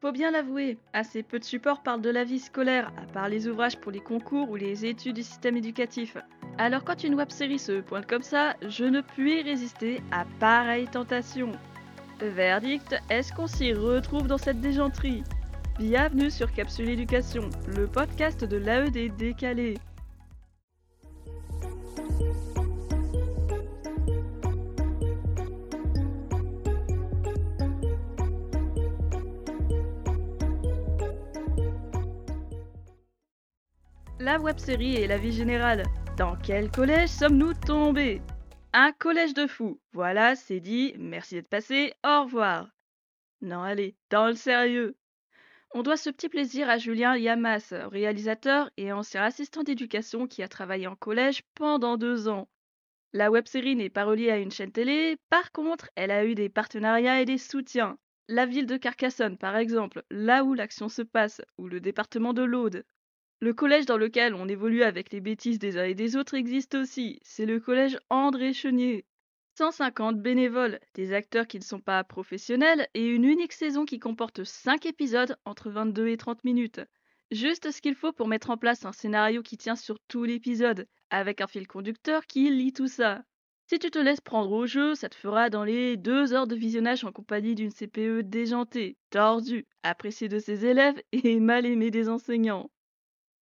Faut bien l'avouer, assez peu de supports parlent de la vie scolaire, à part les ouvrages pour les concours ou les études du système éducatif. Alors quand une web-série se pointe comme ça, je ne puis résister à pareille tentation. Verdict, est-ce qu'on s'y retrouve dans cette déjanterie Bienvenue sur Capsule Éducation, le podcast de l'AED décalé. La web-série et la vie générale. Dans quel collège sommes-nous tombés? Un collège de fous. Voilà, c'est dit. Merci d'être passé. Au revoir. Non, allez, dans le sérieux. On doit ce petit plaisir à Julien Yamas, réalisateur et ancien assistant d'éducation qui a travaillé en collège pendant deux ans. La web-série n'est pas reliée à une chaîne télé, par contre, elle a eu des partenariats et des soutiens. La ville de Carcassonne, par exemple, là où l'action se passe, ou le département de l'Aude, le collège dans lequel on évolue avec les bêtises des uns et des autres existe aussi. C'est le collège André Chenier. 150 bénévoles, des acteurs qui ne sont pas professionnels et une unique saison qui comporte 5 épisodes entre 22 et 30 minutes. Juste ce qu'il faut pour mettre en place un scénario qui tient sur tout l'épisode, avec un fil conducteur qui lit tout ça. Si tu te laisses prendre au jeu, ça te fera dans les 2 heures de visionnage en compagnie d'une CPE déjantée, tordue, appréciée de ses élèves et mal aimée des enseignants.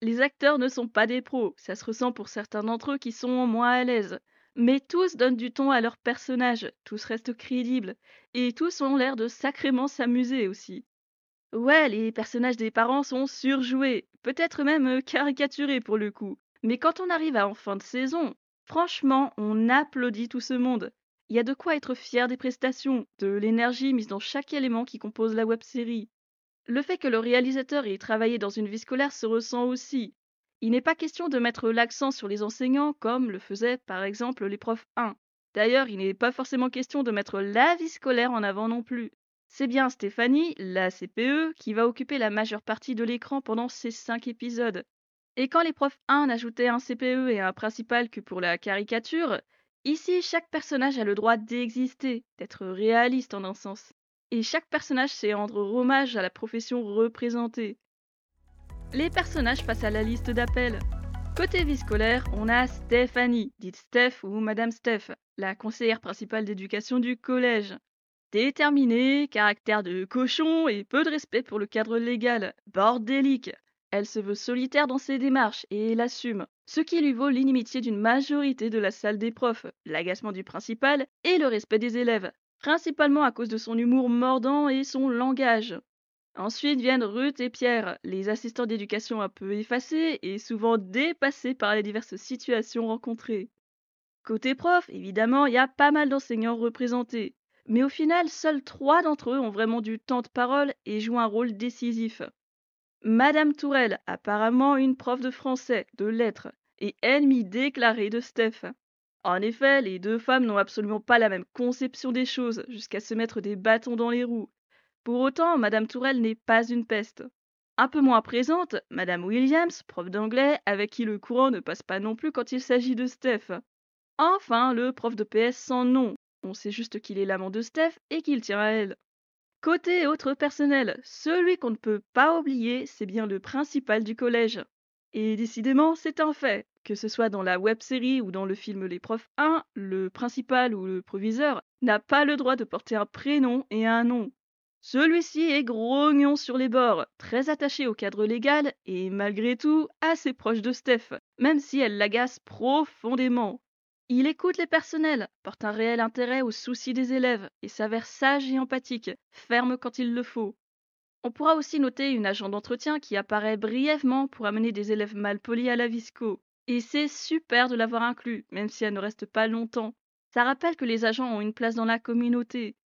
Les acteurs ne sont pas des pros, ça se ressent pour certains d'entre eux qui sont moins à l'aise. Mais tous donnent du ton à leur personnage, tous restent crédibles, et tous ont l'air de sacrément s'amuser aussi. Ouais, les personnages des parents sont surjoués, peut-être même caricaturés pour le coup. Mais quand on arrive à en fin de saison, franchement, on applaudit tout ce monde. Il y a de quoi être fier des prestations, de l'énergie mise dans chaque élément qui compose la web série. Le fait que le réalisateur ait travaillé dans une vie scolaire se ressent aussi. Il n'est pas question de mettre l'accent sur les enseignants comme le faisaient par exemple les profs 1. D'ailleurs, il n'est pas forcément question de mettre la vie scolaire en avant non plus. C'est bien Stéphanie, la CPE, qui va occuper la majeure partie de l'écran pendant ces 5 épisodes. Et quand les profs 1 n'ajoutaient un CPE et un principal que pour la caricature, ici chaque personnage a le droit d'exister, d'être réaliste en un sens et chaque personnage sait rendre hommage à la profession représentée. Les personnages passent à la liste d'appels. Côté vie scolaire, on a Stéphanie, dite Steph ou Madame Steph, la conseillère principale d'éducation du collège. Déterminée, caractère de cochon et peu de respect pour le cadre légal, bordélique. Elle se veut solitaire dans ses démarches et l'assume, ce qui lui vaut l'inimitié d'une majorité de la salle des profs, l'agacement du principal et le respect des élèves, principalement à cause de son humour mordant et son langage. Ensuite viennent Ruth et Pierre, les assistants d'éducation un peu effacés et souvent dépassés par les diverses situations rencontrées. Côté prof, évidemment, il y a pas mal d'enseignants représentés, mais au final, seuls trois d'entre eux ont vraiment du temps de parole et jouent un rôle décisif. Madame Tourelle, apparemment une prof de français, de lettres, et ennemie déclarée de Steph. En effet, les deux femmes n'ont absolument pas la même conception des choses, jusqu'à se mettre des bâtons dans les roues. Pour autant, Madame Tourelle n'est pas une peste. Un peu moins présente, Madame Williams, prof d'anglais, avec qui le courant ne passe pas non plus quand il s'agit de Steph. Enfin, le prof de PS sans nom. On sait juste qu'il est l'amant de Steph et qu'il tient à elle. Côté autre personnel, celui qu'on ne peut pas oublier, c'est bien le principal du collège. Et décidément, c'est un fait. Que ce soit dans la web-série ou dans le film Les Profs 1, le principal ou le proviseur n'a pas le droit de porter un prénom et un nom. Celui-ci est grognon sur les bords, très attaché au cadre légal et malgré tout assez proche de Steph, même si elle l'agace profondément. Il écoute les personnels, porte un réel intérêt aux soucis des élèves et s'avère sage et empathique, ferme quand il le faut. On pourra aussi noter une agent d'entretien qui apparaît brièvement pour amener des élèves mal polis à la visco. Et c'est super de l'avoir inclus, même si elle ne reste pas longtemps. Ça rappelle que les agents ont une place dans la communauté.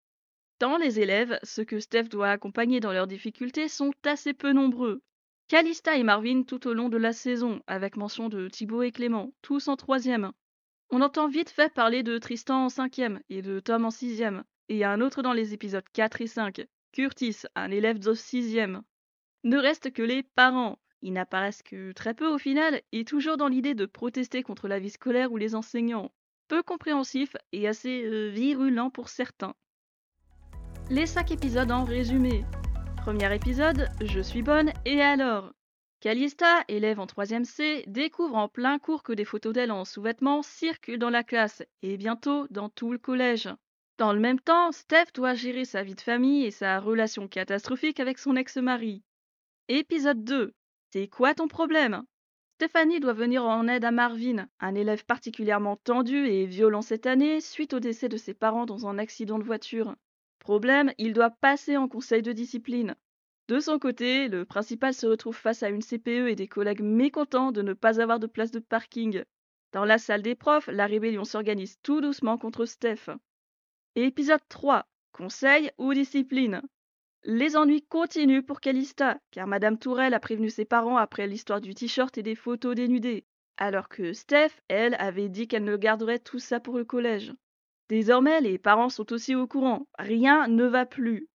Dans les élèves, ceux que Steph doit accompagner dans leurs difficultés sont assez peu nombreux. Calista et Marvin tout au long de la saison, avec mention de Thibaut et Clément, tous en troisième. On entend vite fait parler de Tristan en cinquième et de Tom en sixième, et un autre dans les épisodes 4 et 5, Curtis, un élève de sixième. Ne reste que les parents, ils n'apparaissent que très peu au final et toujours dans l'idée de protester contre la vie scolaire ou les enseignants. Peu compréhensif et assez euh, virulent pour certains. Les cinq épisodes en résumé. Premier épisode, Je suis bonne et alors? Calista, élève en 3ème C, découvre en plein cours que des photos d'elle en sous-vêtements circulent dans la classe et bientôt dans tout le collège. Dans le même temps, Steph doit gérer sa vie de famille et sa relation catastrophique avec son ex-mari. Épisode 2. C'est quoi ton problème? Stéphanie doit venir en aide à Marvin, un élève particulièrement tendu et violent cette année suite au décès de ses parents dans un accident de voiture. Problème, il doit passer en conseil de discipline. De son côté, le principal se retrouve face à une CPE et des collègues mécontents de ne pas avoir de place de parking. Dans la salle des profs, la rébellion s'organise tout doucement contre Steph. Épisode 3. Conseil ou discipline Les ennuis continuent pour Calista, car Madame Tourelle a prévenu ses parents après l'histoire du t-shirt et des photos dénudées, alors que Steph, elle, avait dit qu'elle ne garderait tout ça pour le collège. Désormais, les parents sont aussi au courant. Rien ne va plus.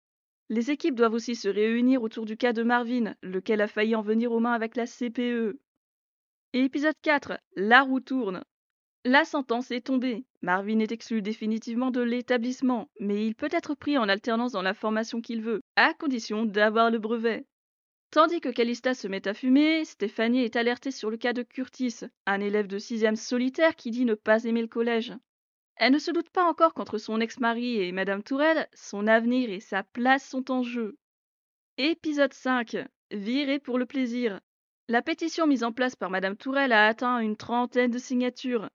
Les équipes doivent aussi se réunir autour du cas de Marvin, lequel a failli en venir aux mains avec la CPE. Épisode 4. La roue tourne. La sentence est tombée. Marvin est exclu définitivement de l'établissement, mais il peut être pris en alternance dans la formation qu'il veut, à condition d'avoir le brevet. Tandis que Calista se met à fumer, Stéphanie est alertée sur le cas de Curtis, un élève de 6 solitaire qui dit ne pas aimer le collège. Elle ne se doute pas encore qu'entre son ex-mari et Madame Tourelle, son avenir et sa place sont en jeu. Épisode 5. Viré pour le plaisir. La pétition mise en place par Madame Tourelle a atteint une trentaine de signatures.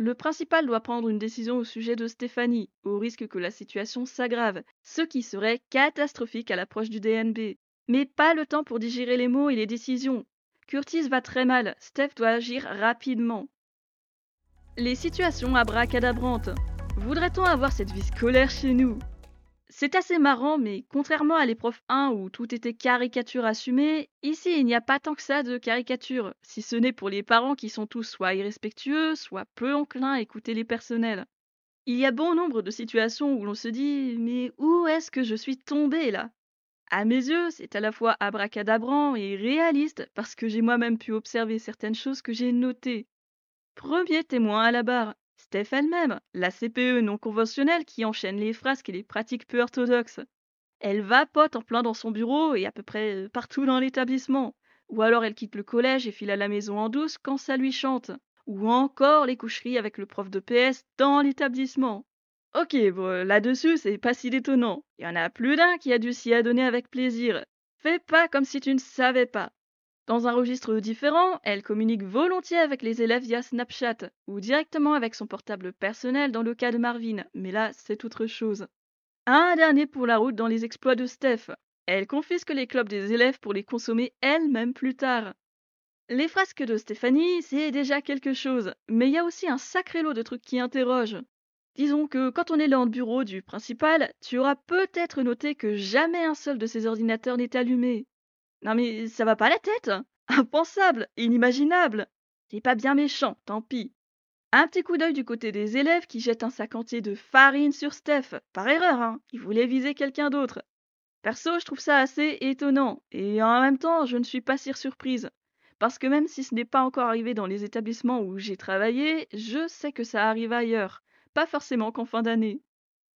Le principal doit prendre une décision au sujet de Stéphanie, au risque que la situation s'aggrave, ce qui serait catastrophique à l'approche du DNB. Mais pas le temps pour digérer les mots et les décisions. Curtis va très mal, Steph doit agir rapidement. Les situations abracadabrantes. Voudrait-on avoir cette vie scolaire chez nous? C'est assez marrant, mais contrairement à l'épreuve 1 où tout était caricature assumée, ici il n'y a pas tant que ça de caricature, si ce n'est pour les parents qui sont tous soit irrespectueux, soit peu enclins à écouter les personnels. Il y a bon nombre de situations où l'on se dit Mais où est-ce que je suis tombé là? À mes yeux, c'est à la fois abracadabrant et réaliste parce que j'ai moi-même pu observer certaines choses que j'ai notées. Premier témoin à la barre, Steph elle-même, la CPE non conventionnelle qui enchaîne les frasques et les pratiques peu orthodoxes. Elle vapote en plein dans son bureau et à peu près euh, partout dans l'établissement. Ou alors elle quitte le collège et file à la maison en douce quand ça lui chante. Ou encore les coucheries avec le prof de PS dans l'établissement. Ok, bon, là-dessus, c'est pas si détonnant. Il y en a plus d'un qui a dû s'y adonner avec plaisir. Fais pas comme si tu ne savais pas. Dans un registre différent, elle communique volontiers avec les élèves via Snapchat ou directement avec son portable personnel dans le cas de Marvin, mais là c'est autre chose. Un dernier pour la route dans les exploits de Steph. Elle confisque les clubs des élèves pour les consommer elle-même plus tard. Les frasques de Stéphanie, c'est déjà quelque chose, mais il y a aussi un sacré lot de trucs qui interrogent. Disons que quand on est dans le bureau du principal, tu auras peut-être noté que jamais un seul de ces ordinateurs n'est allumé. Non mais ça va pas la tête Impensable Inimaginable C'est pas bien méchant, tant pis. Un petit coup d'œil du côté des élèves qui jettent un sac entier de farine sur Steph, par erreur, hein, ils voulaient viser quelqu'un d'autre. Perso, je trouve ça assez étonnant, et en même temps, je ne suis pas si surprise. Parce que même si ce n'est pas encore arrivé dans les établissements où j'ai travaillé, je sais que ça arrive ailleurs, pas forcément qu'en fin d'année.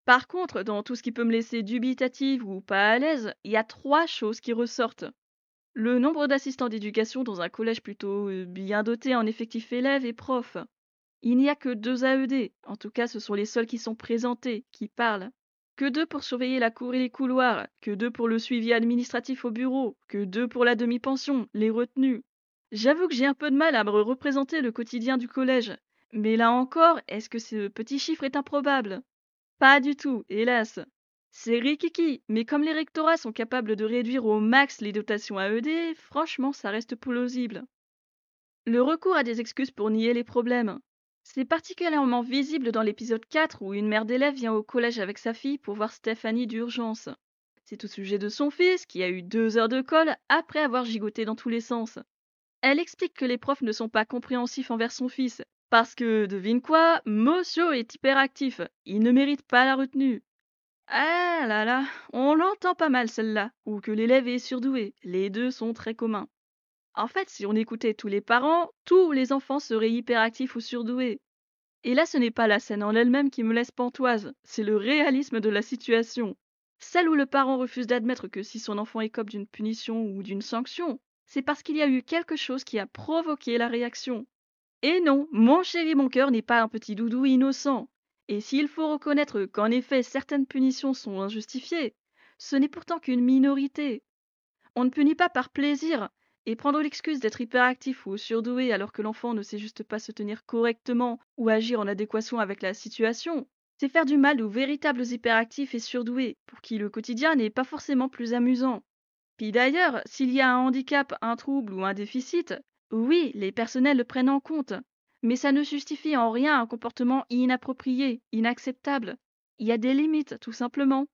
Par contre, dans tout ce qui peut me laisser dubitative ou pas à l'aise, il y a trois choses qui ressortent. Le nombre d'assistants d'éducation dans un collège plutôt euh, bien doté en effectifs élèves et profs. Il n'y a que deux AED, en tout cas ce sont les seuls qui sont présentés, qui parlent. Que deux pour surveiller la cour et les couloirs, que deux pour le suivi administratif au bureau, que deux pour la demi-pension, les retenues. J'avoue que j'ai un peu de mal à me représenter le quotidien du collège. Mais là encore, est-ce que ce petit chiffre est improbable? Pas du tout, hélas. C'est rikiki, mais comme les rectorats sont capables de réduire au max les dotations AED, franchement, ça reste plausible. Le recours à des excuses pour nier les problèmes. C'est particulièrement visible dans l'épisode 4 où une mère d'élève vient au collège avec sa fille pour voir Stéphanie d'urgence. C'est au sujet de son fils qui a eu deux heures de colle après avoir gigoté dans tous les sens. Elle explique que les profs ne sont pas compréhensifs envers son fils, parce que, devine quoi, Mocio est hyperactif, il ne mérite pas la retenue. Ah là là, on l'entend pas mal celle-là, ou que l'élève est surdoué, les deux sont très communs. En fait, si on écoutait tous les parents, tous les enfants seraient hyperactifs ou surdoués. Et là, ce n'est pas la scène en elle-même qui me laisse pantoise, c'est le réalisme de la situation. Celle où le parent refuse d'admettre que si son enfant écope d'une punition ou d'une sanction, c'est parce qu'il y a eu quelque chose qui a provoqué la réaction. Et non, mon chéri mon cœur n'est pas un petit doudou innocent. Et s'il faut reconnaître qu'en effet certaines punitions sont injustifiées, ce n'est pourtant qu'une minorité. On ne punit pas par plaisir, et prendre l'excuse d'être hyperactif ou surdoué alors que l'enfant ne sait juste pas se tenir correctement ou agir en adéquation avec la situation, c'est faire du mal aux véritables hyperactifs et surdoués, pour qui le quotidien n'est pas forcément plus amusant. Puis d'ailleurs, s'il y a un handicap, un trouble ou un déficit, oui, les personnels le prennent en compte, mais ça ne justifie en rien un comportement inapproprié, inacceptable. Il y a des limites, tout simplement.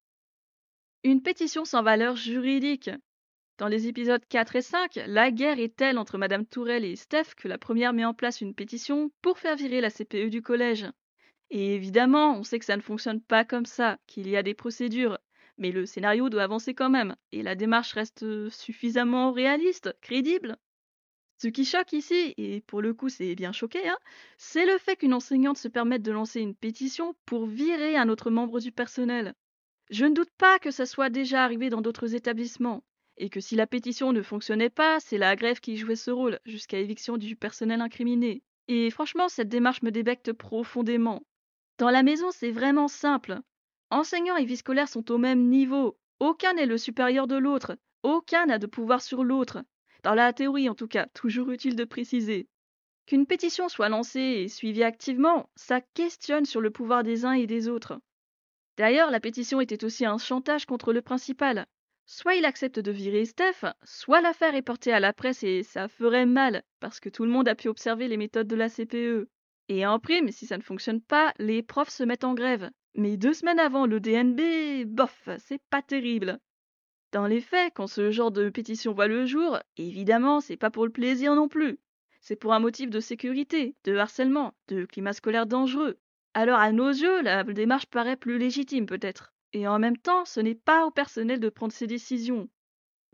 Une pétition sans valeur juridique. Dans les épisodes 4 et 5, la guerre est telle entre Madame Tourelle et Steph que la première met en place une pétition pour faire virer la CPE du collège. Et évidemment, on sait que ça ne fonctionne pas comme ça, qu'il y a des procédures, mais le scénario doit avancer quand même, et la démarche reste suffisamment réaliste, crédible. Ce qui choque ici, et pour le coup c'est bien choqué, hein, c'est le fait qu'une enseignante se permette de lancer une pétition pour virer un autre membre du personnel. Je ne doute pas que ça soit déjà arrivé dans d'autres établissements, et que si la pétition ne fonctionnait pas, c'est la grève qui jouait ce rôle, jusqu'à éviction du personnel incriminé. Et franchement, cette démarche me débecte profondément. Dans la maison, c'est vraiment simple. Enseignants et vie scolaires sont au même niveau. Aucun n'est le supérieur de l'autre. Aucun n'a de pouvoir sur l'autre. Dans la théorie, en tout cas, toujours utile de préciser. Qu'une pétition soit lancée et suivie activement, ça questionne sur le pouvoir des uns et des autres. D'ailleurs, la pétition était aussi un chantage contre le principal. Soit il accepte de virer Steph, soit l'affaire est portée à la presse et ça ferait mal, parce que tout le monde a pu observer les méthodes de la CPE. Et en prime, si ça ne fonctionne pas, les profs se mettent en grève. Mais deux semaines avant le DNB, bof, c'est pas terrible. Dans les faits, quand ce genre de pétition voit le jour, évidemment, c'est pas pour le plaisir non plus. C'est pour un motif de sécurité, de harcèlement, de climat scolaire dangereux. Alors à nos yeux, la démarche paraît plus légitime peut-être. Et en même temps, ce n'est pas au personnel de prendre ses décisions.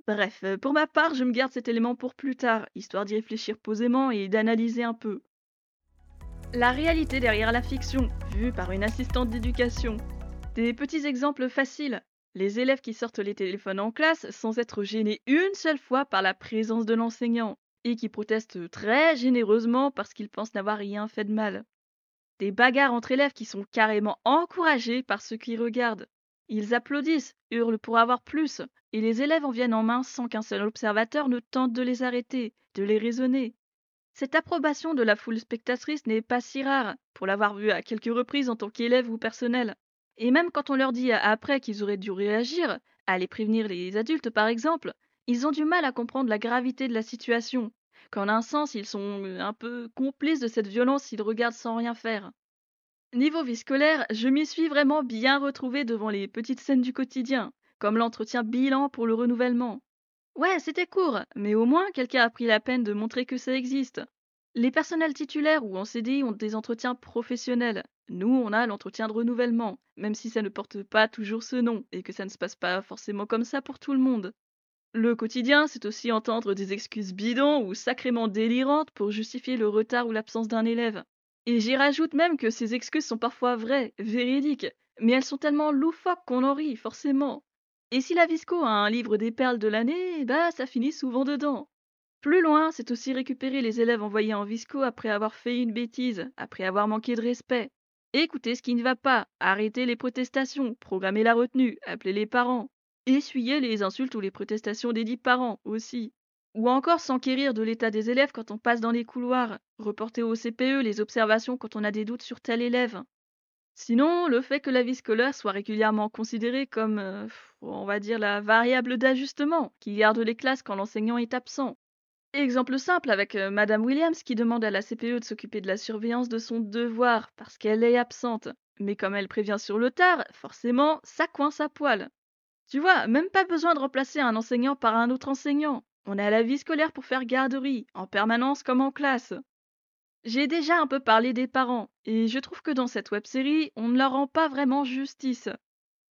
Bref, euh, pour ma part, je me garde cet élément pour plus tard, histoire d'y réfléchir posément et d'analyser un peu. La réalité derrière la fiction, vue par une assistante d'éducation. Des petits exemples faciles, les élèves qui sortent les téléphones en classe sans être gênés une seule fois par la présence de l'enseignant et qui protestent très généreusement parce qu'ils pensent n'avoir rien fait de mal. Des bagarres entre élèves qui sont carrément encouragés par ceux qui regardent. Ils applaudissent, hurlent pour avoir plus, et les élèves en viennent en main sans qu'un seul observateur ne tente de les arrêter, de les raisonner. Cette approbation de la foule spectatrice n'est pas si rare, pour l'avoir vue à quelques reprises en tant qu'élève ou personnel. Et même quand on leur dit après qu'ils auraient dû réagir, aller prévenir les adultes par exemple, ils ont du mal à comprendre la gravité de la situation, qu'en un sens ils sont un peu complices de cette violence s'ils regardent sans rien faire. Niveau vie scolaire, je m'y suis vraiment bien retrouvée devant les petites scènes du quotidien, comme l'entretien bilan pour le renouvellement. Ouais, c'était court, mais au moins quelqu'un a pris la peine de montrer que ça existe. Les personnels titulaires ou en CDI ont des entretiens professionnels. Nous, on a l'entretien de renouvellement, même si ça ne porte pas toujours ce nom et que ça ne se passe pas forcément comme ça pour tout le monde. Le quotidien, c'est aussi entendre des excuses bidons ou sacrément délirantes pour justifier le retard ou l'absence d'un élève. Et j'y rajoute même que ces excuses sont parfois vraies, véridiques, mais elles sont tellement loufoques qu'on en rit, forcément. Et si la Visco a un livre des perles de l'année, bah ça finit souvent dedans. Plus loin, c'est aussi récupérer les élèves envoyés en visco après avoir fait une bêtise, après avoir manqué de respect. Écouter ce qui ne va pas, arrêter les protestations, programmer la retenue, appeler les parents, essuyer les insultes ou les protestations des dix parents aussi. Ou encore s'enquérir de l'état des élèves quand on passe dans les couloirs, reporter au CPE les observations quand on a des doutes sur tel élève. Sinon, le fait que la vie scolaire soit régulièrement considérée comme, euh, on va dire, la variable d'ajustement qui garde les classes quand l'enseignant est absent, Exemple simple avec euh, Madame Williams qui demande à la CPE de s'occuper de la surveillance de son devoir parce qu'elle est absente. Mais comme elle prévient sur le tard, forcément, ça coince à poil. Tu vois, même pas besoin de remplacer un enseignant par un autre enseignant. On à la vie scolaire pour faire garderie, en permanence comme en classe. J'ai déjà un peu parlé des parents, et je trouve que dans cette web série, on ne leur rend pas vraiment justice.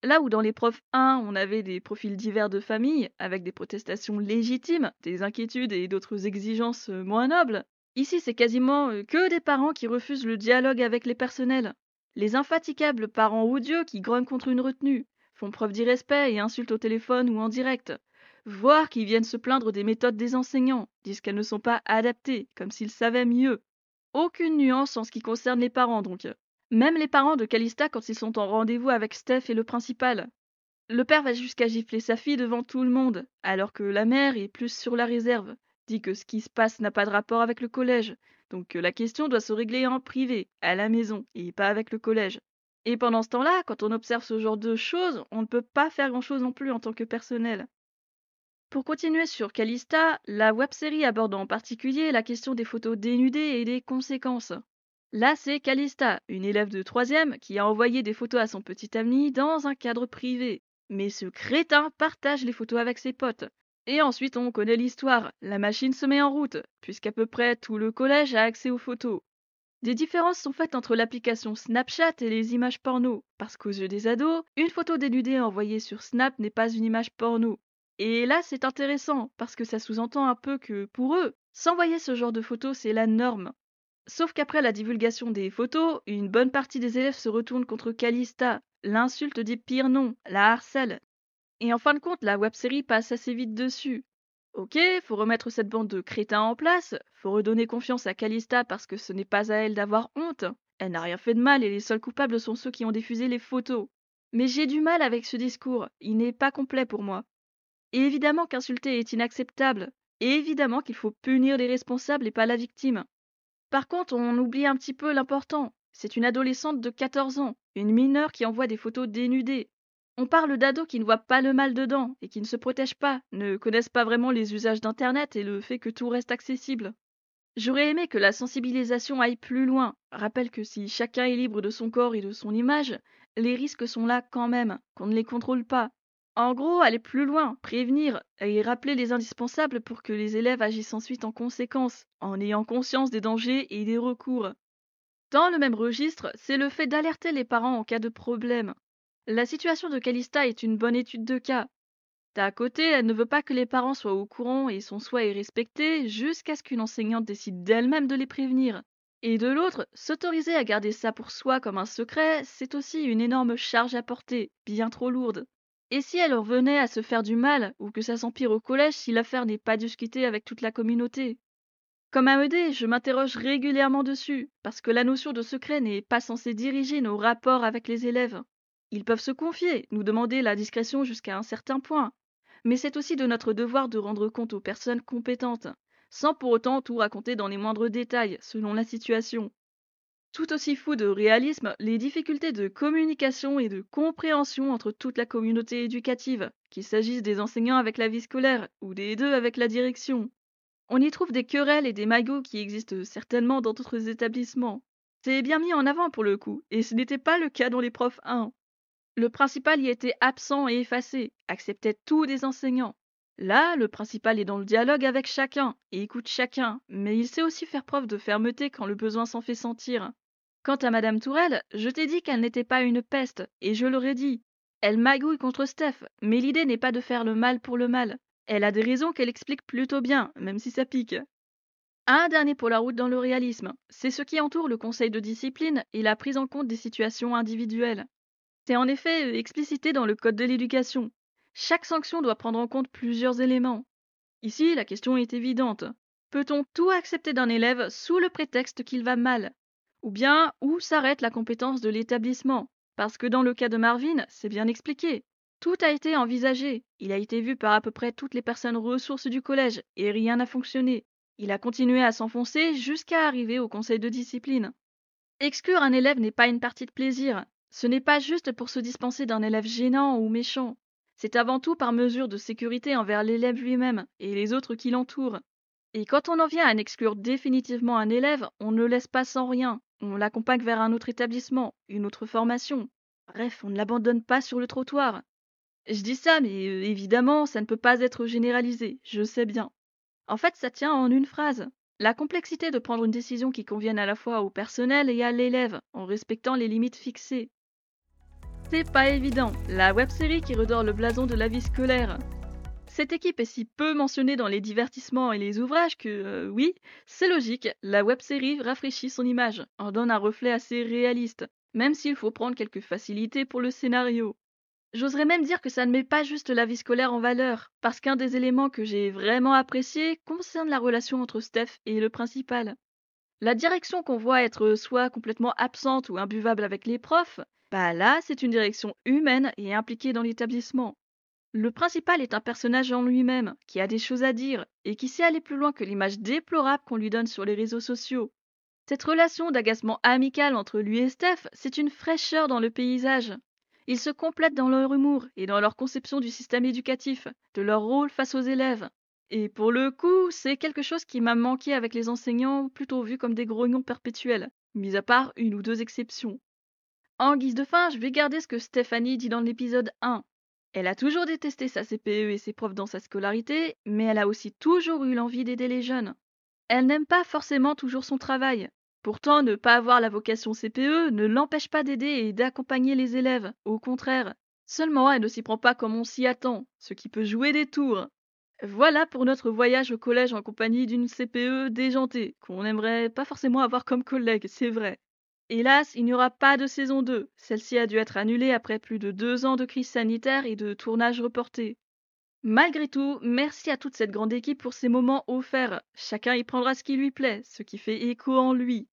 Là où dans profs 1, on avait des profils divers de familles, avec des protestations légitimes, des inquiétudes et d'autres exigences euh, moins nobles, ici c'est quasiment euh, que des parents qui refusent le dialogue avec les personnels. Les infatigables parents odieux qui grognent contre une retenue, font preuve d'irrespect et insultent au téléphone ou en direct, voire qui viennent se plaindre des méthodes des enseignants, disent qu'elles ne sont pas adaptées, comme s'ils savaient mieux. Aucune nuance en ce qui concerne les parents donc. Même les parents de Calista quand ils sont en rendez-vous avec Steph et le principal. Le père va jusqu'à gifler sa fille devant tout le monde, alors que la mère est plus sur la réserve, dit que ce qui se passe n'a pas de rapport avec le collège, donc que la question doit se régler en privé, à la maison, et pas avec le collège. Et pendant ce temps-là, quand on observe ce genre de choses, on ne peut pas faire grand-chose non plus en tant que personnel. Pour continuer sur Calista, la web-série aborde en particulier la question des photos dénudées et des conséquences. Là, c'est Calista, une élève de troisième, qui a envoyé des photos à son petit ami dans un cadre privé. Mais ce crétin partage les photos avec ses potes, et ensuite, on connaît l'histoire. La machine se met en route, puisqu'à peu près tout le collège a accès aux photos. Des différences sont faites entre l'application Snapchat et les images porno, parce qu'aux yeux des ados, une photo dénudée envoyée sur Snap n'est pas une image porno. Et là, c'est intéressant, parce que ça sous-entend un peu que, pour eux, s'envoyer ce genre de photos, c'est la norme. Sauf qu'après la divulgation des photos, une bonne partie des élèves se retournent contre Calista, l'insulte dit pire nom, la harcèle, et en fin de compte, la web-série passe assez vite dessus. Ok, faut remettre cette bande de crétins en place, faut redonner confiance à Calista parce que ce n'est pas à elle d'avoir honte. Elle n'a rien fait de mal et les seuls coupables sont ceux qui ont diffusé les photos. Mais j'ai du mal avec ce discours, il n'est pas complet pour moi. Et évidemment qu'insulter est inacceptable, et évidemment qu'il faut punir les responsables et pas la victime. Par contre, on oublie un petit peu l'important. C'est une adolescente de 14 ans, une mineure qui envoie des photos dénudées. On parle d'ados qui ne voient pas le mal dedans et qui ne se protègent pas, ne connaissent pas vraiment les usages d'Internet et le fait que tout reste accessible. J'aurais aimé que la sensibilisation aille plus loin, rappelle que si chacun est libre de son corps et de son image, les risques sont là quand même, qu'on ne les contrôle pas. En gros, aller plus loin, prévenir et rappeler les indispensables pour que les élèves agissent ensuite en conséquence, en ayant conscience des dangers et des recours. Dans le même registre, c'est le fait d'alerter les parents en cas de problème, la situation de Calista est une bonne étude de cas. D'un côté, elle ne veut pas que les parents soient au courant et son souhait est respecté jusqu'à ce qu'une enseignante décide d'elle-même de les prévenir. Et de l'autre, s'autoriser à garder ça pour soi comme un secret, c'est aussi une énorme charge à porter, bien trop lourde. Et si elle revenait à se faire du mal, ou que ça s'empire au collège si l'affaire n'est pas discutée avec toute la communauté? Comme AED, je m'interroge régulièrement dessus, parce que la notion de secret n'est pas censée diriger nos rapports avec les élèves. Ils peuvent se confier, nous demander la discrétion jusqu'à un certain point. Mais c'est aussi de notre devoir de rendre compte aux personnes compétentes, sans pour autant tout raconter dans les moindres détails, selon la situation. Tout aussi fou de réalisme, les difficultés de communication et de compréhension entre toute la communauté éducative, qu'il s'agisse des enseignants avec la vie scolaire ou des deux avec la direction. On y trouve des querelles et des magots qui existent certainement dans d'autres établissements. C'est bien mis en avant pour le coup, et ce n'était pas le cas dans les profs 1. Le principal y était absent et effacé, acceptait tous des enseignants. Là, le principal est dans le dialogue avec chacun et écoute chacun, mais il sait aussi faire preuve de fermeté quand le besoin s'en fait sentir. Quant à Madame Tourelle, je t'ai dit qu'elle n'était pas une peste, et je l'aurais dit. Elle magouille contre Steph, mais l'idée n'est pas de faire le mal pour le mal. Elle a des raisons qu'elle explique plutôt bien, même si ça pique. Un dernier pour la route dans le réalisme, c'est ce qui entoure le conseil de discipline et la prise en compte des situations individuelles. C'est en effet euh, explicité dans le Code de l'éducation. Chaque sanction doit prendre en compte plusieurs éléments. Ici, la question est évidente. Peut-on tout accepter d'un élève sous le prétexte qu'il va mal? Ou bien, où s'arrête la compétence de l'établissement Parce que dans le cas de Marvin, c'est bien expliqué. Tout a été envisagé. Il a été vu par à peu près toutes les personnes ressources du collège et rien n'a fonctionné. Il a continué à s'enfoncer jusqu'à arriver au conseil de discipline. Exclure un élève n'est pas une partie de plaisir, ce n'est pas juste pour se dispenser d'un élève gênant ou méchant. C'est avant tout par mesure de sécurité envers l'élève lui-même et les autres qui l'entourent. Et quand on en vient à exclure définitivement un élève, on ne laisse pas sans rien. On l'accompagne vers un autre établissement, une autre formation. Bref, on ne l'abandonne pas sur le trottoir. Je dis ça, mais euh, évidemment, ça ne peut pas être généralisé, je sais bien. En fait, ça tient en une phrase. La complexité de prendre une décision qui convienne à la fois au personnel et à l'élève, en respectant les limites fixées c'est pas évident, la web-série qui redore le blason de la vie scolaire. Cette équipe est si peu mentionnée dans les divertissements et les ouvrages que, euh, oui, c'est logique, la web-série rafraîchit son image, en donne un reflet assez réaliste, même s'il faut prendre quelques facilités pour le scénario. J'oserais même dire que ça ne met pas juste la vie scolaire en valeur, parce qu'un des éléments que j'ai vraiment apprécié concerne la relation entre Steph et le principal. La direction qu'on voit être soit complètement absente ou imbuvable avec les profs, bah là, c'est une direction humaine et impliquée dans l'établissement. Le principal est un personnage en lui-même, qui a des choses à dire, et qui sait aller plus loin que l'image déplorable qu'on lui donne sur les réseaux sociaux. Cette relation d'agacement amical entre lui et Steph, c'est une fraîcheur dans le paysage. Ils se complètent dans leur humour et dans leur conception du système éducatif, de leur rôle face aux élèves. Et pour le coup, c'est quelque chose qui m'a manqué avec les enseignants, plutôt vus comme des grognons perpétuels, mis à part une ou deux exceptions. En guise de fin, je vais garder ce que Stéphanie dit dans l'épisode 1. Elle a toujours détesté sa CPE et ses profs dans sa scolarité, mais elle a aussi toujours eu l'envie d'aider les jeunes. Elle n'aime pas forcément toujours son travail, Pourtant, ne pas avoir la vocation CPE ne l'empêche pas d'aider et d'accompagner les élèves, au contraire. Seulement, elle ne s'y prend pas comme on s'y attend, ce qui peut jouer des tours. Voilà pour notre voyage au collège en compagnie d'une CPE déjantée, qu'on n'aimerait pas forcément avoir comme collègue, c'est vrai. Hélas, il n'y aura pas de saison 2. Celle-ci a dû être annulée après plus de deux ans de crise sanitaire et de tournage reporté. Malgré tout, merci à toute cette grande équipe pour ces moments offerts. Chacun y prendra ce qui lui plaît, ce qui fait écho en lui.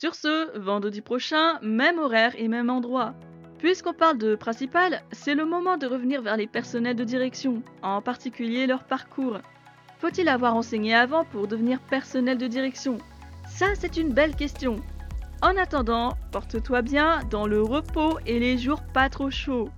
Sur ce, vendredi prochain, même horaire et même endroit. Puisqu'on parle de principal, c'est le moment de revenir vers les personnels de direction, en particulier leur parcours. Faut-il avoir enseigné avant pour devenir personnel de direction? Ça, c'est une belle question. En attendant, porte-toi bien dans le repos et les jours pas trop chauds.